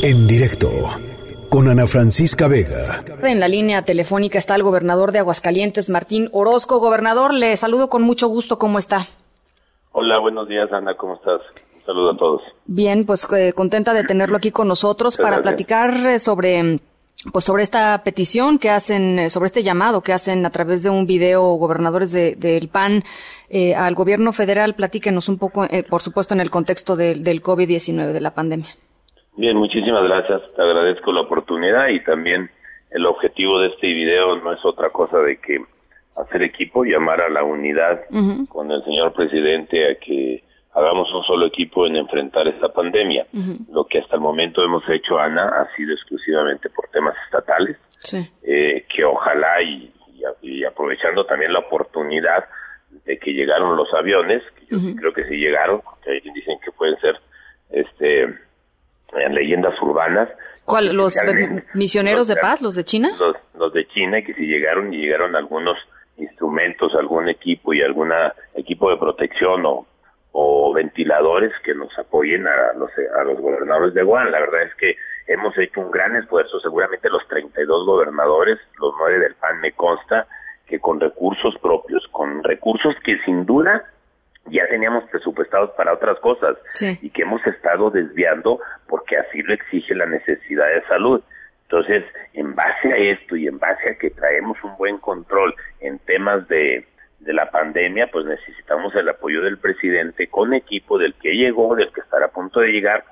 En directo con Ana Francisca Vega. En la línea telefónica está el gobernador de Aguascalientes, Martín Orozco. Gobernador, le saludo con mucho gusto. ¿Cómo está? Hola, buenos días, Ana. ¿Cómo estás? Un saludo a todos. Bien, pues eh, contenta de tenerlo aquí con nosotros para platicar eh, sobre pues sobre esta petición que hacen, eh, sobre este llamado que hacen a través de un video gobernadores del PAN al gobierno federal. Platíquenos un poco, por supuesto, en el contexto del COVID-19, de la pandemia. Bien, muchísimas gracias. Te agradezco la oportunidad y también el objetivo de este video no es otra cosa de que hacer equipo, llamar a la unidad con el señor presidente a que hagamos un solo equipo en enfrentar esta pandemia. Lo que hasta el momento hemos hecho, Ana, ha sido exclusivamente por temas estatales, eh, que ojalá y, aprovechando también la oportunidad de que llegaron los aviones, que yo creo que sí llegaron, porque dicen que pueden ser este en leyendas urbanas. ¿Cuál? ¿Los misioneros de paz? ¿Los de China? Los, de China, y que si llegaron y llegaron algunos instrumentos, algún equipo y algún equipo de protección o, o ventiladores que nos apoyen a los, a los gobernadores de Guan. La verdad es que hemos hecho un gran esfuerzo, seguramente los 32 gobernadores, los nueve del PAN me consta, que con recursos propios, con recursos que sin duda ya teníamos presupuestados para otras cosas y que hemos estado desviando porque así lo exige la necesidad de salud. Entonces, en base a esto y en base a que traemos un buen control en temas de, de la pandemia, pues necesitamos el apoyo del presidente con equipo del que llegó, del que estará a punto de llegar,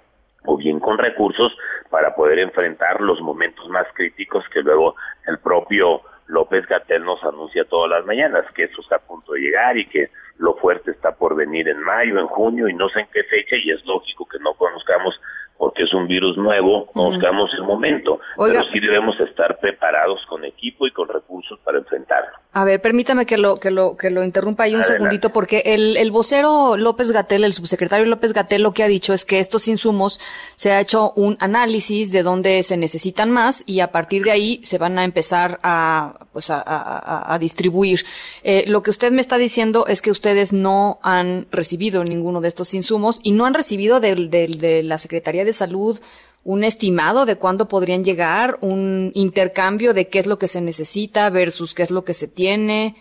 o bien con recursos para poder enfrentar los momentos más críticos que luego el propio López Gatel nos anuncia todas las mañanas, que eso está a punto de llegar y que lo fuerte está por venir en mayo, en junio y no sé en qué fecha y es lógico que no conozcamos porque es un virus nuevo, conozcamos el momento, pero sí debemos estar preparados con equipo y con recursos para enfrentarlo. A ver, permítame que lo que lo que lo interrumpa ahí un segundito porque el, el vocero López Gatel, el subsecretario López Gatel lo que ha dicho es que estos insumos se ha hecho un análisis de dónde se necesitan más y a partir de ahí se van a empezar a pues a, a, a distribuir. Eh, lo que usted me está diciendo es que ustedes no han recibido ninguno de estos insumos y no han recibido de, de, de la Secretaría de Salud un estimado de cuándo podrían llegar, un intercambio de qué es lo que se necesita versus qué es lo que se tiene.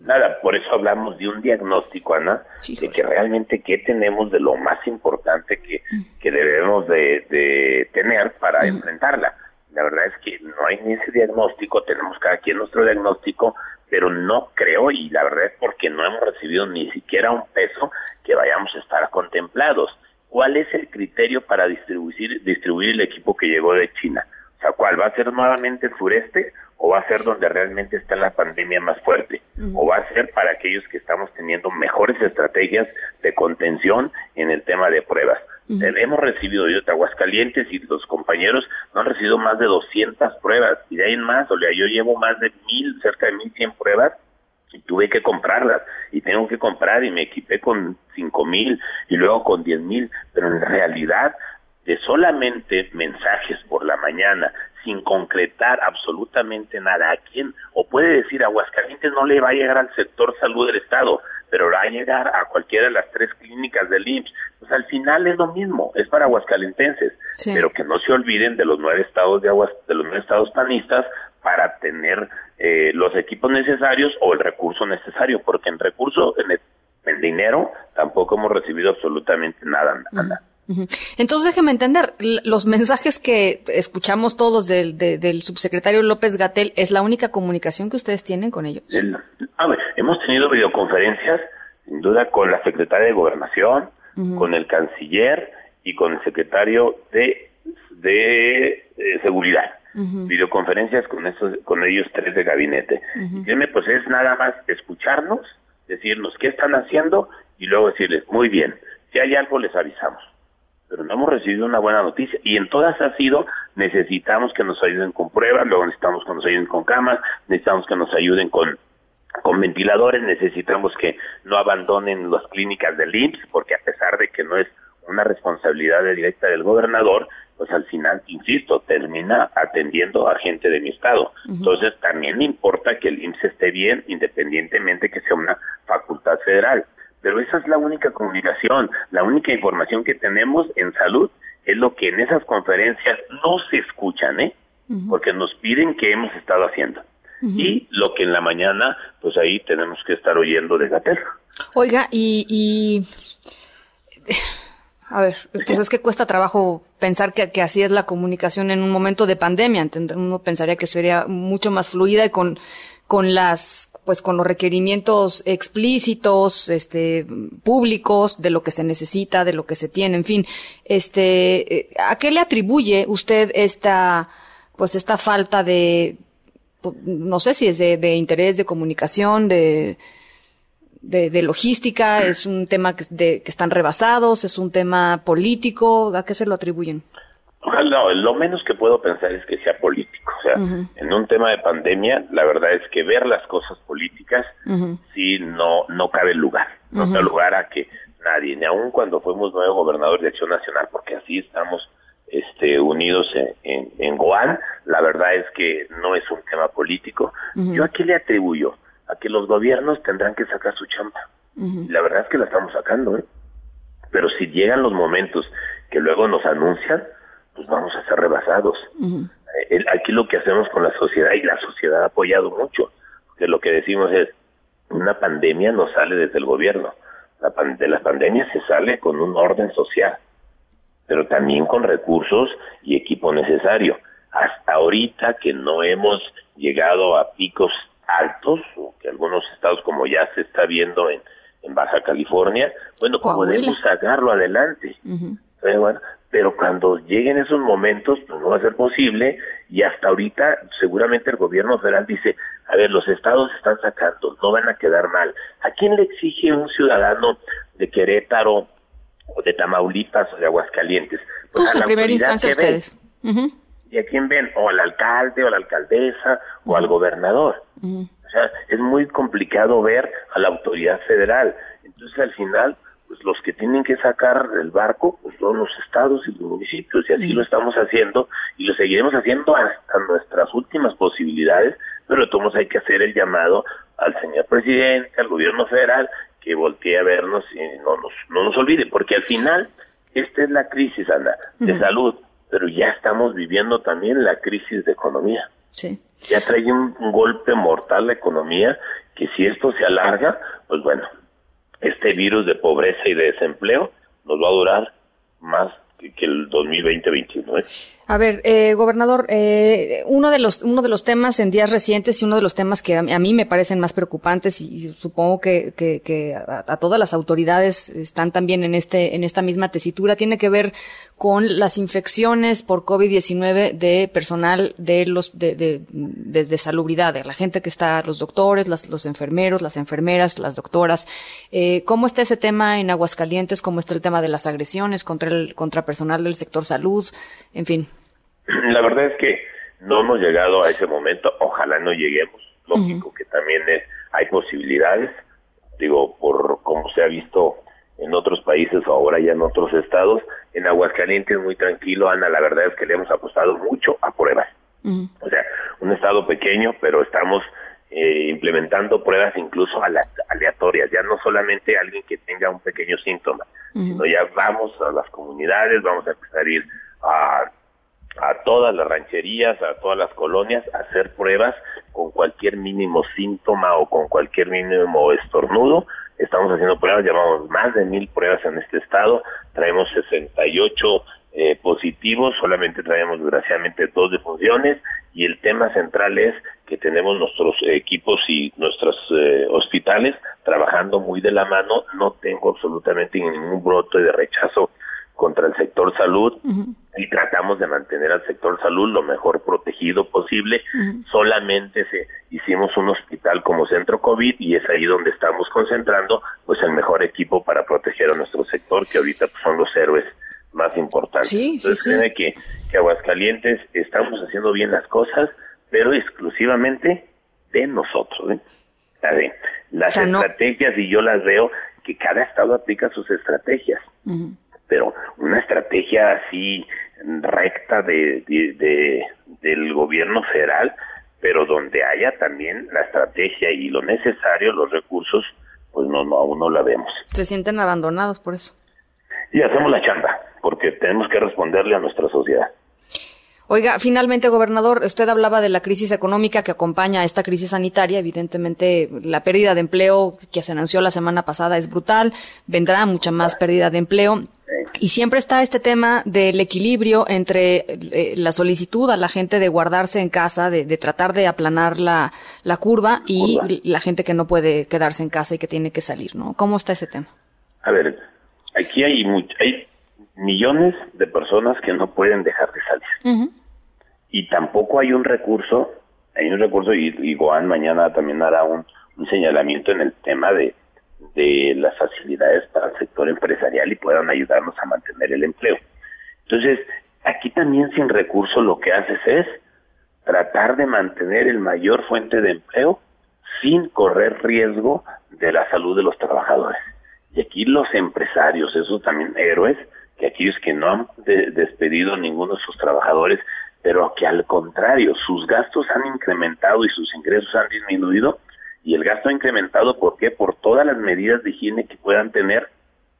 Nada, por eso hablamos de un diagnóstico, Ana, de que realmente qué tenemos de lo más importante que, que debemos de, tener para enfrentarla. La verdad es que no hay ni ese diagnóstico, tenemos cada quien nuestro diagnóstico, pero no creo, y la verdad es porque no hemos recibido ni siquiera un peso que vayamos a estar contemplados cuál es el criterio para distribuir, distribuir el equipo que llegó de China. O sea, ¿cuál? ¿Va a ser nuevamente el sureste o va a ser donde realmente está la pandemia más fuerte? ¿O va a ser para aquellos que estamos teniendo mejores estrategias de contención en el tema de pruebas? Hemos recibido, yo de Aguascalientes y los compañeros no han recibido más de 200 pruebas y de ahí en más, o sea, yo llevo más de mil, cerca de mil cien pruebas y tuve que comprarlas y tengo que comprar y me equipé con cinco mil y luego con diez mil, pero en realidad de solamente mensajes por la mañana sin concretar absolutamente nada a quién o puede decir Aguascalientes no le va a llegar al sector salud del estado pero va a llegar a cualquiera de las tres clínicas del IMSS pues al final es lo mismo es para aguascalentenses pero que no se olviden de los nueve estados de aguas de los nueve estados panistas para tener eh, los equipos necesarios o el recurso necesario, porque en recurso, en, el, dinero, tampoco hemos recibido absolutamente nada. Entonces déjeme entender, los mensajes que escuchamos todos del, del subsecretario López Gatel, ¿es la única comunicación que ustedes tienen con ellos? a ver, hemos tenido videoconferencias, sin duda, con la secretaria de Gobernación, con el canciller y con el secretario de, de eh, Seguridad videoconferencias con esos, con ellos tres de gabinete. pues es nada más escucharnos, decirnos qué están haciendo y luego decirles, muy bien, si hay algo les avisamos. Pero no hemos recibido una buena noticia y en todas ha sido, necesitamos que nos ayuden con pruebas, luego necesitamos que nos ayuden con camas, necesitamos que nos ayuden con con ventiladores, necesitamos que no abandonen las clínicas del IMSS, porque a pesar de que no es una responsabilidad directa del gobernador, pues al final, insisto, termina atendiendo a gente de mi estado. Entonces, también me importa que el IMSS esté bien, independientemente que sea una facultad federal. Pero esa es la única comunicación, la única información que tenemos en salud es lo que en esas conferencias no se escuchan, ¿eh? Porque nos piden que hemos estado haciendo. Y lo que en la mañana, pues ahí tenemos que estar oyendo de Gatel. Oiga, y, y a ver, pues es que cuesta trabajo pensar que, que, así es la comunicación en un momento de pandemia. Uno pensaría que sería mucho más fluida y con, con las, pues con los requerimientos explícitos, este, públicos de lo que se necesita, de lo que se tiene, en fin. Este, ¿a qué le atribuye usted esta, pues esta falta de, no sé si es de, de interés, de comunicación, de, de, logística, es un tema que, de, que están rebasados, es un tema político, ¿a qué se lo atribuyen? No, lo menos que puedo pensar es que sea político. O sea, en un tema de pandemia, la verdad es que ver las cosas políticas sí no, no cabe lugar. No cabe lugar a que nadie, ni aun cuando fuimos nuevo gobernador de Acción Nacional, porque así estamos este, unidos en, en, en Goan, la verdad es que no es un tema político. ¿Yo a qué le atribuyo? A que los gobiernos tendrán que sacar su chamba. La verdad es que la estamos sacando, ¿eh? Pero si llegan los momentos que luego nos anuncian, pues vamos a ser rebasados. Eh, aquí lo que hacemos con la sociedad, y la sociedad ha apoyado mucho, porque lo que decimos es, una pandemia no sale desde el gobierno, la de la pandemia se sale con un orden social, pero también con recursos y equipo necesario. Hasta ahorita que no hemos llegado a picos altos, o que algunos estados como ya se está viendo en, en Baja California, bueno, podemos sacarlo adelante. pero, bueno, pero cuando lleguen esos momentos, pues no va a ser posible y hasta ahorita seguramente el gobierno federal dice, a ver, los estados están sacando, no van a quedar mal. ¿A quién le exige un ciudadano de Querétaro o de Tamaulipas o de Aguascalientes? Pues, pues a la primera instancia ustedes. ¿Y a quién ven? O al alcalde, o a la alcaldesa, o al gobernador. O sea, es muy complicado ver a la autoridad federal. Entonces, al final, pues los que tienen que sacar el barco, pues son los estados y los municipios, y así lo estamos haciendo, y lo seguiremos haciendo hasta nuestras últimas posibilidades, pero todos hay que hacer el llamado al señor presidente, al gobierno federal, que voltee a vernos y no nos, no nos olvide, porque al final, esta es la crisis, anda, de salud, pero ya estamos viviendo también la crisis de economía. Sí. Ya trae un, golpe mortal la economía que si esto se alarga, pues bueno, este virus de pobreza y de desempleo nos va a durar más que el 2020-2021. A ver, eh, gobernador, eh, uno de los uno de los temas en días recientes y uno de los temas que a, mí me parecen más preocupantes y, supongo que, que, a, todas las autoridades están también en este en esta misma tesitura tiene que ver con las infecciones por COVID-19 de personal de los de, de, salubridad, de la gente que está, los doctores, los enfermeros, las enfermeras, las doctoras. Eh, ¿Cómo está ese tema en Aguascalientes? ¿Cómo está el tema de las agresiones contra el contra personal del sector salud? En fin. La verdad es que no hemos llegado a ese momento, ojalá no lleguemos, lógico que también hay posibilidades, digo, por como se ha visto en otros países o ahora ya en otros estados, en Aguascalientes muy tranquilo, Ana, la verdad es que le hemos apostado mucho a pruebas. O sea, un estado pequeño, pero estamos eh, implementando pruebas incluso aleatorias, ya no solamente alguien que tenga un pequeño síntoma, sino ya vamos a las comunidades, vamos a empezar a ir a a todas las rancherías, a todas las colonias, a hacer pruebas con cualquier mínimo síntoma o con cualquier mínimo estornudo. Estamos haciendo pruebas, llevamos más de mil pruebas en este estado, traemos 68 eh, positivos, solamente traemos desgraciadamente dos defunciones y el tema central es que tenemos nuestros equipos y nuestros eh, hospitales trabajando muy de la mano, no tengo absolutamente ningún brote de rechazo contra el sector salud. Y tratamos de mantener al sector salud lo mejor protegido posible. Solamente se hicimos un hospital como centro COVID y es ahí donde estamos concentrando pues el mejor equipo para proteger a nuestro sector que ahorita pues, son los héroes más importantes. Sí, Entonces, sí, Que, que Aguascalientes estamos haciendo bien las cosas, pero exclusivamente de nosotros. ¿eh? las estrategias, y yo las veo, que cada estado aplica sus estrategias pero una estrategia así recta de, del gobierno federal, pero donde haya también la estrategia y lo necesario, los recursos, pues no, no aún no la vemos. Se sienten abandonados por eso. Y hacemos la chamba, porque tenemos que responderle a nuestra sociedad. Oiga, finalmente, gobernador, usted hablaba de la crisis económica que acompaña a esta crisis sanitaria. Evidentemente, la pérdida de empleo que se anunció la semana pasada es brutal. Vendrá mucha más pérdida de empleo. Y siempre está este tema del equilibrio entre eh, la solicitud a la gente de guardarse en casa, de, tratar de aplanar la, la curva y la gente que no puede quedarse en casa y que tiene que salir, ¿no? ¿Cómo está ese tema? A ver, aquí hay, hay millones de personas que no pueden dejar de salir y tampoco hay un recurso, hay un recurso y, y Goan mañana también hará un, señalamiento en el tema de, de las facilidades para el sector empresarial y puedan ayudarnos a mantener el empleo. Entonces, aquí también sin recurso lo que haces es tratar de mantener el mayor fuente de empleo sin correr riesgo de la salud de los trabajadores. Y aquí los empresarios, esos también héroes, que aquellos que no han despedido ninguno de sus trabajadores, pero que al contrario, sus gastos han incrementado y sus ingresos han disminuido, y el gasto ha incrementado, ¿por qué? Por todas las medidas de higiene que puedan tener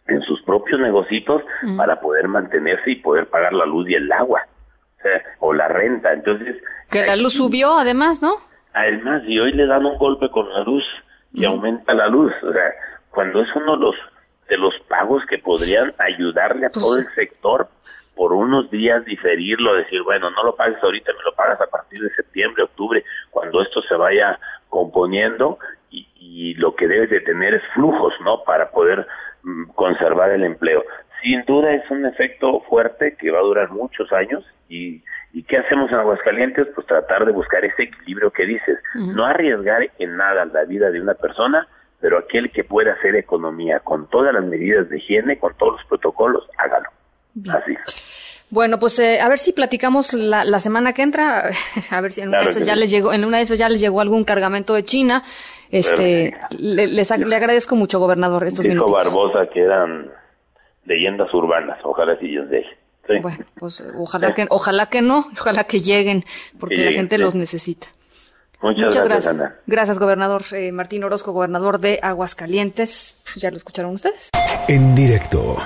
en sus propios negocios mm. para poder mantenerse y poder pagar la luz y el agua, o, sea, o la renta. Entonces... Que la luz subió además, ¿no? Además, y hoy le dan un golpe con la luz y mm. aumenta la luz, o sea, cuando es uno de los, de los pagos que podrían ayudarle a pues todo el sector, por unos días diferirlo, decir, bueno, no lo pagues ahorita, me lo pagas a partir de septiembre, octubre, cuando esto se vaya componiendo y, lo que debes de tener es flujos, ¿no? Para poder mm, conservar el empleo. Sin duda es un efecto fuerte que va a durar muchos años y, y ¿qué hacemos en Aguascalientes? Pues tratar de buscar ese equilibrio que dices, no arriesgar en nada la vida de una persona, pero aquel que pueda hacer economía con todas las medidas de higiene, con todos los protocolos, hágalo. Así. Bueno, pues eh, a ver si platicamos la, la, semana que entra, a ver si en una de esas ya les llegó, en una de esas ya les llegó algún cargamento de China. Este, le, les, le agradezco mucho, gobernador, estos Dijo Barbosa que eran leyendas urbanas, ojalá si ellos dejen. Bueno, pues ojalá que, ojalá que no, ojalá que lleguen, porque la gente los necesita. Muchas, gracias. Gracias, gobernador eh, Martín Orozco, gobernador de Aguascalientes. ya lo escucharon ustedes. En directo.